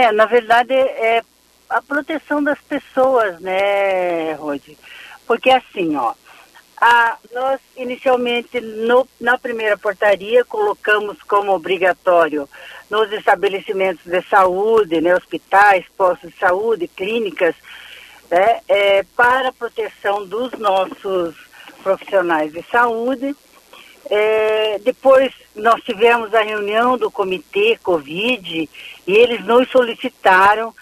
É, na verdade, é a proteção das pessoas, né, Rodi? Porque assim, ó, a, nós inicialmente no, na primeira portaria colocamos como obrigatório nos estabelecimentos de saúde, né, hospitais, postos de saúde, clínicas, né, é, para a proteção dos nossos profissionais de saúde. É, depois nós tivemos a reunião do comitê Covid e eles nos solicitaram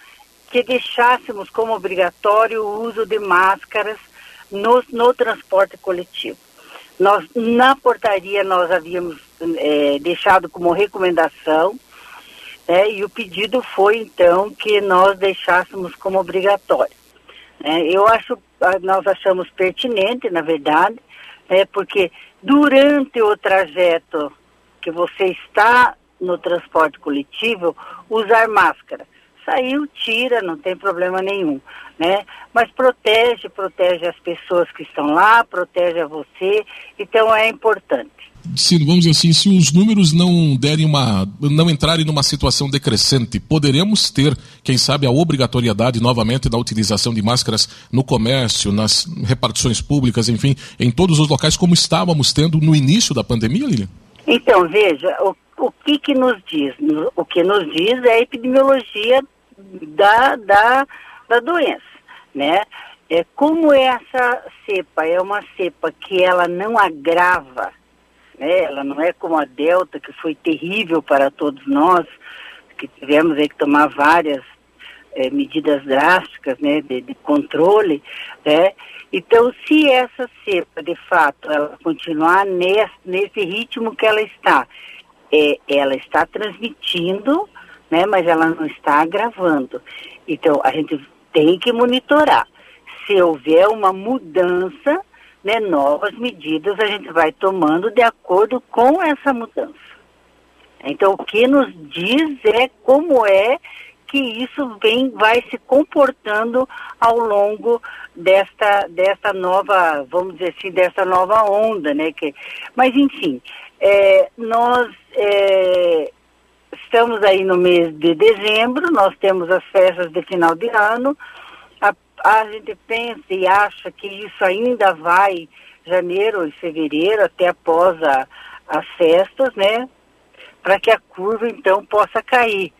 que deixássemos como obrigatório o uso de máscaras no, no transporte coletivo. Nós, na portaria, nós havíamos é, deixado como recomendação, é, e o pedido foi, então, que nós deixássemos como obrigatório. É, eu acho, nós achamos pertinente, na verdade, é, porque durante o trajeto que você está no transporte coletivo, usar máscara. Saiu, tira, não tem problema nenhum, né? Mas protege, protege as pessoas que estão lá, protege a você, então é importante. Sim, vamos dizer assim, se os números não derem uma, não entrarem numa situação decrescente, poderemos ter, quem sabe, a obrigatoriedade novamente da utilização de máscaras no comércio, nas repartições públicas, enfim, em todos os locais, como estávamos tendo no início da pandemia, Lilian? Então, veja, o, o que que nos diz? O que nos diz é a epidemiologia da, da, da doença, né? É, como essa cepa é uma cepa que ela não agrava, né? Ela não é como a Delta, que foi terrível para todos nós, que tivemos aí que tomar várias é, medidas drásticas, né, de, de, controle, né? Então, se essa cepa, de fato, ela continuar nesse, nesse ritmo que ela está, é, ela está transmitindo, né, mas ela não está agravando. Então, a gente tem que monitorar. Se houver uma mudança, né, novas medidas a gente vai tomando de acordo com essa mudança. Então, o que nos diz é como é que isso vem, vai se comportando ao longo desta, desta nova, vamos dizer assim, dessa nova onda, né? Que, mas, enfim, é, nós é, estamos aí no mês de dezembro, nós temos as festas de final de ano, a gente pensa e acha que isso ainda vai janeiro e fevereiro, até após a, as festas, né? Para que a curva então possa cair.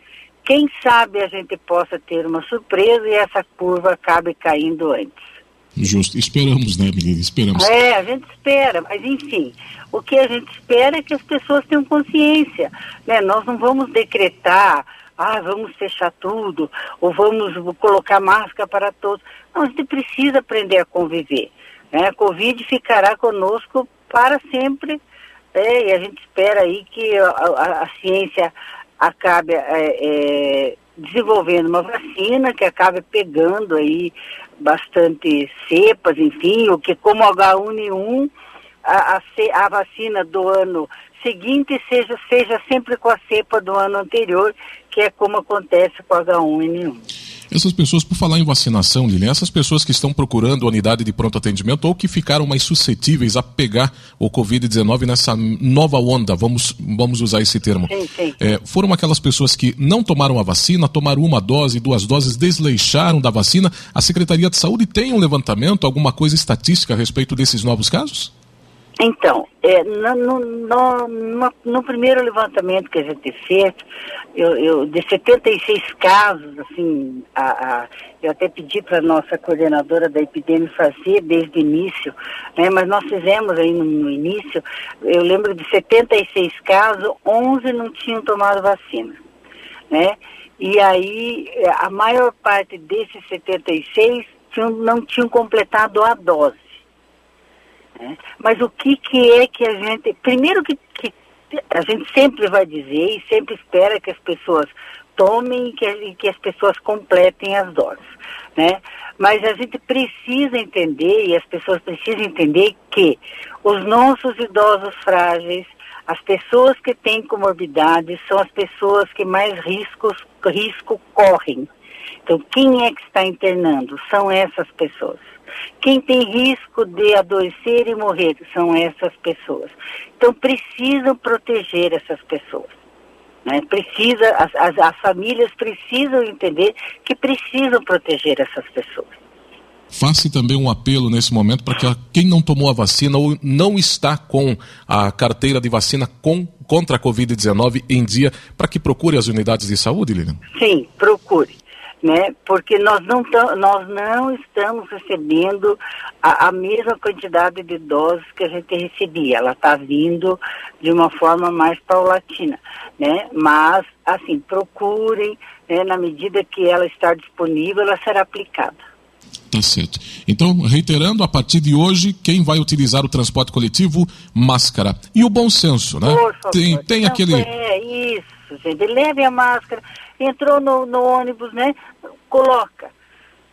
Quem sabe a gente possa ter uma surpresa e essa curva acabe caindo antes. Justo. Esperamos, né, menina? Esperamos. É, a gente espera, mas enfim, o que a gente espera é que as pessoas tenham consciência. Né? Nós não vamos decretar ah, vamos fechar tudo, ou vamos colocar máscara para todos. Não, a gente precisa aprender a conviver. Né? A Covid ficará conosco para sempre, né? e a gente espera aí que a, a, a ciência acabe é, é, desenvolvendo uma vacina que acabe pegando aí bastante cepas, enfim, o que como H1N1, a, a, a vacina do ano seguinte seja, seja sempre com a cepa do ano anterior, que é como acontece com H1N1. Essas pessoas, por falar em vacinação, Lilian, essas pessoas que estão procurando a unidade de pronto atendimento ou que ficaram mais suscetíveis a pegar o Covid-19 nessa nova onda, vamos, vamos usar esse termo. Sim, sim. É, foram aquelas pessoas que não tomaram a vacina, tomaram uma dose, duas doses, desleixaram da vacina. A Secretaria de Saúde tem um levantamento, alguma coisa estatística a respeito desses novos casos? Então, é, no, no, no, no, primeiro levantamento que a gente fez, eu, eu, de 76 casos, assim, a, a, eu até pedi para a nossa coordenadora da epidemia fazer desde o início, né, mas nós fizemos aí no, início, eu lembro de 76 casos, 11 não tinham tomado vacina, né? E aí, a maior parte desses 76 tinham, não tinham completado a dose. Né? Mas o que, que é que a gente. Primeiro que, que a gente sempre vai dizer e sempre espera que as pessoas tomem e que, que as pessoas completem as doses. Né? Mas a gente precisa entender, e as pessoas precisam entender, que os nossos idosos frágeis, as pessoas que têm comorbidades, são as pessoas que mais riscos, risco correm. Então, quem é que está internando? São essas pessoas. Quem tem risco de adoecer e morrer são essas pessoas. Então precisam proteger essas pessoas. Né? Precisa, as, as, as famílias precisam entender que precisam proteger essas pessoas. Faça também um apelo nesse momento para que quem não tomou a vacina ou não está com a carteira de vacina com, contra a Covid-19 em dia, para que procure as unidades de saúde, Lilian? Sim, procure. Né? Porque nós não, nós não estamos recebendo a, a mesma quantidade de doses que a gente recebia. Ela está vindo de uma forma mais paulatina, né? Mas, assim, procurem, né? na medida que ela estar disponível, ela será aplicada. Tá certo. Então, reiterando, a partir de hoje, quem vai utilizar o transporte coletivo, máscara. E o bom senso, né? Por favor. Tem, tem Não, aquele. É isso, gente. Leve a máscara. Entrou no, no ônibus, né? Coloca.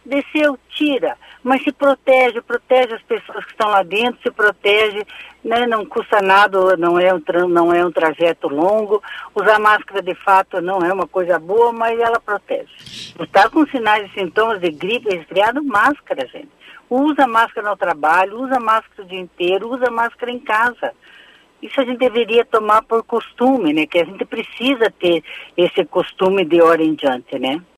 Desceu, tira. Mas se protege, protege as pessoas que estão lá dentro, se protege, né? Não custa nada, não é um, não é um trajeto longo. Usar máscara de fato não é uma coisa boa, mas ela protege. Está com sinais e sintomas de gripe, resfriado, máscara, gente. Usa máscara no trabalho, usa máscara o dia inteiro, usa máscara em casa. Isso a gente deveria tomar por costume, né? Que a gente precisa ter esse costume de hora em diante, né?